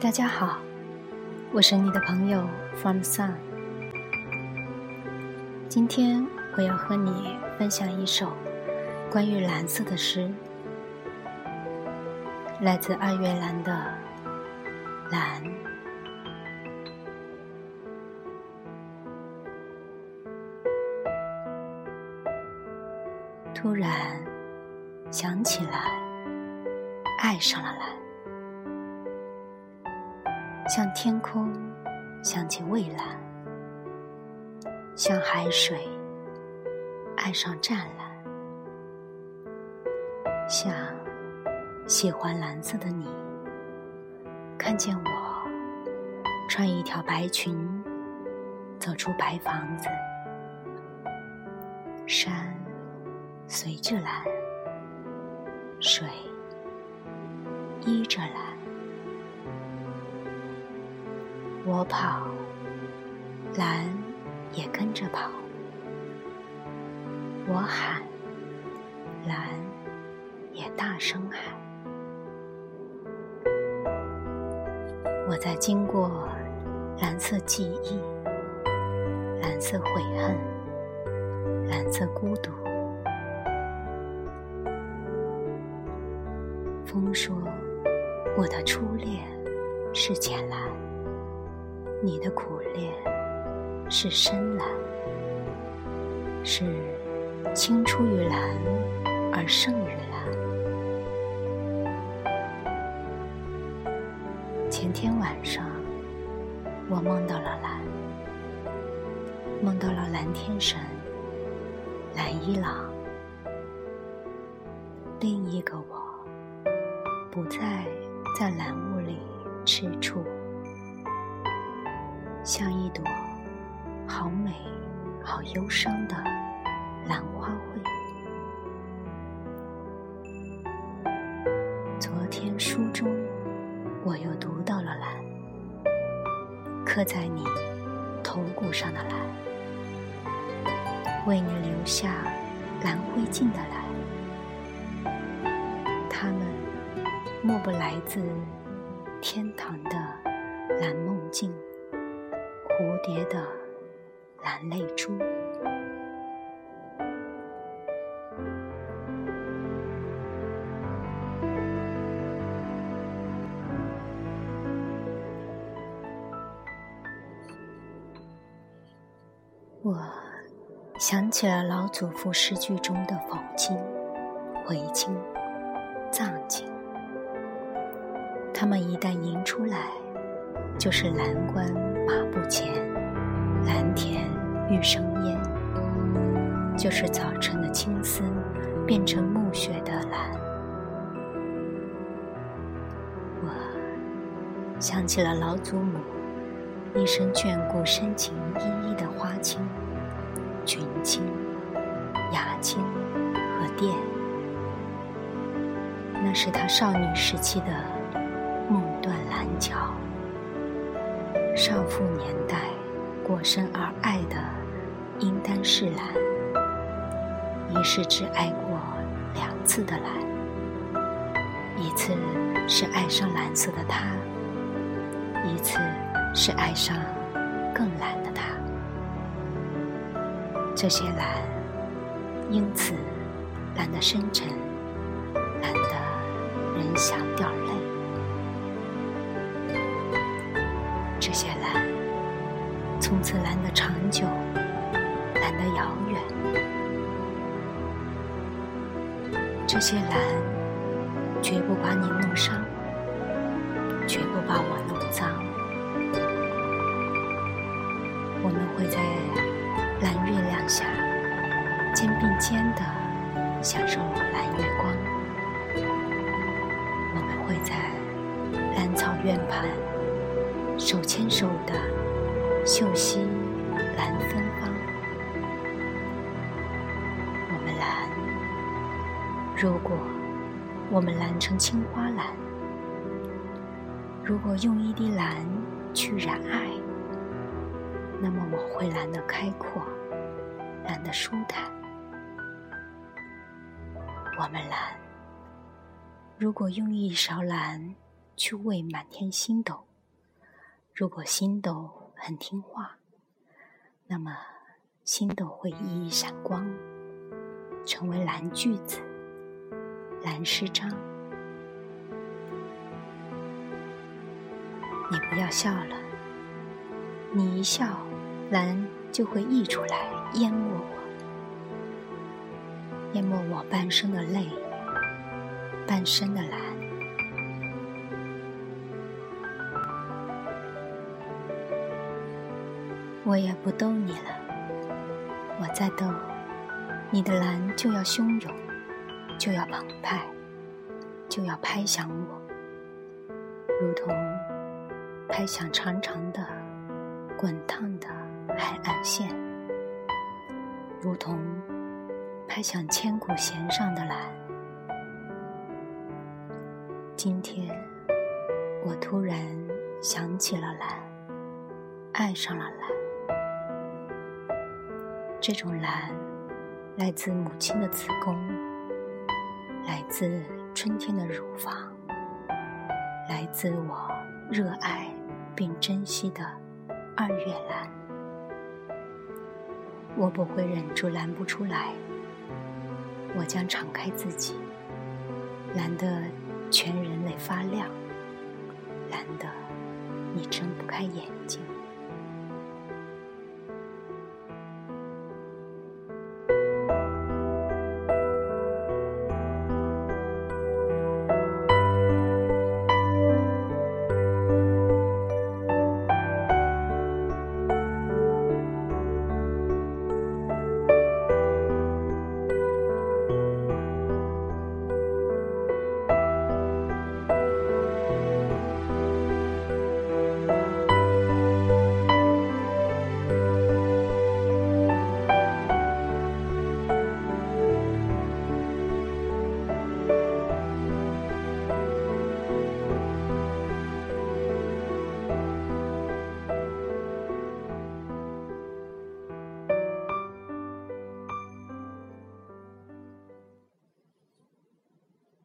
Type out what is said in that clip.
大家好，我是你的朋友 From Sun。今天我要和你分享一首关于蓝色的诗，来自二月兰的《蓝》。突然想起来，爱上了蓝。像天空，想起蔚蓝；像海水，爱上湛蓝；像喜欢蓝色的你，看见我穿一条白裙，走出白房子，山随着蓝，水依着蓝。我跑，蓝也跟着跑；我喊，蓝也大声喊。我在经过蓝色记忆、蓝色悔恨、蓝色孤独。风说：“我的初恋是浅蓝。”你的苦恋是深蓝，是青出于蓝而胜于蓝。前天晚上，我梦到了蓝，梦到了蓝天神蓝一郎，另一个我不再在蓝雾里吃醋。像一朵好美、好忧伤的兰花卉。昨天书中我又读到了蓝，刻在你头骨上的蓝，为你留下蓝灰烬的蓝，它们莫不来自天堂的蓝梦境。蝴蝶的蓝泪珠，我想起了老祖父诗句中的讽经、回经、藏经，他们一旦吟出来，就是蓝关。马步前，蓝田欲生烟，就是早晨的青丝变成暮雪的蓝。我想起了老祖母一生眷顾深情依依的花青、群青、雅青和靛，那是她少女时期的少妇年代过深而爱的应当是蓝，一世只爱过两次的蓝，一次是爱上蓝色的他，一次是爱上更蓝的他。这些蓝，因此蓝得深沉，蓝得人想掉泪。这些，从此蓝得长久，蓝得遥远。这些蓝，绝不把你弄伤，绝不把我弄脏。我们会在蓝月亮下，肩并肩的享受蓝月光。我们会在蓝草院畔。手牵手的秀溪蓝芬芳，我们蓝。如果我们蓝成青花蓝，如果用一滴蓝去染爱，那么我会蓝得开阔，蓝得舒坦。我们蓝。如果用一勺蓝去喂满天星斗。如果星斗很听话，那么星斗会熠熠闪光，成为蓝句子、蓝诗章。你不要笑了，你一笑，蓝就会溢出来，淹没我，淹没我半生的泪，半生的蓝。我也不逗你了，我再逗，你的蓝就要汹涌，就要澎湃，就要拍响我，如同拍响长长的、滚烫的海岸线，如同拍响千古弦上的蓝。今天，我突然想起了蓝，爱上了蓝。这种蓝，来自母亲的子宫，来自春天的乳房，来自我热爱并珍惜的二月蓝。我不会忍住蓝不出来，我将敞开自己，蓝得全人类发亮，蓝得你睁不开眼睛。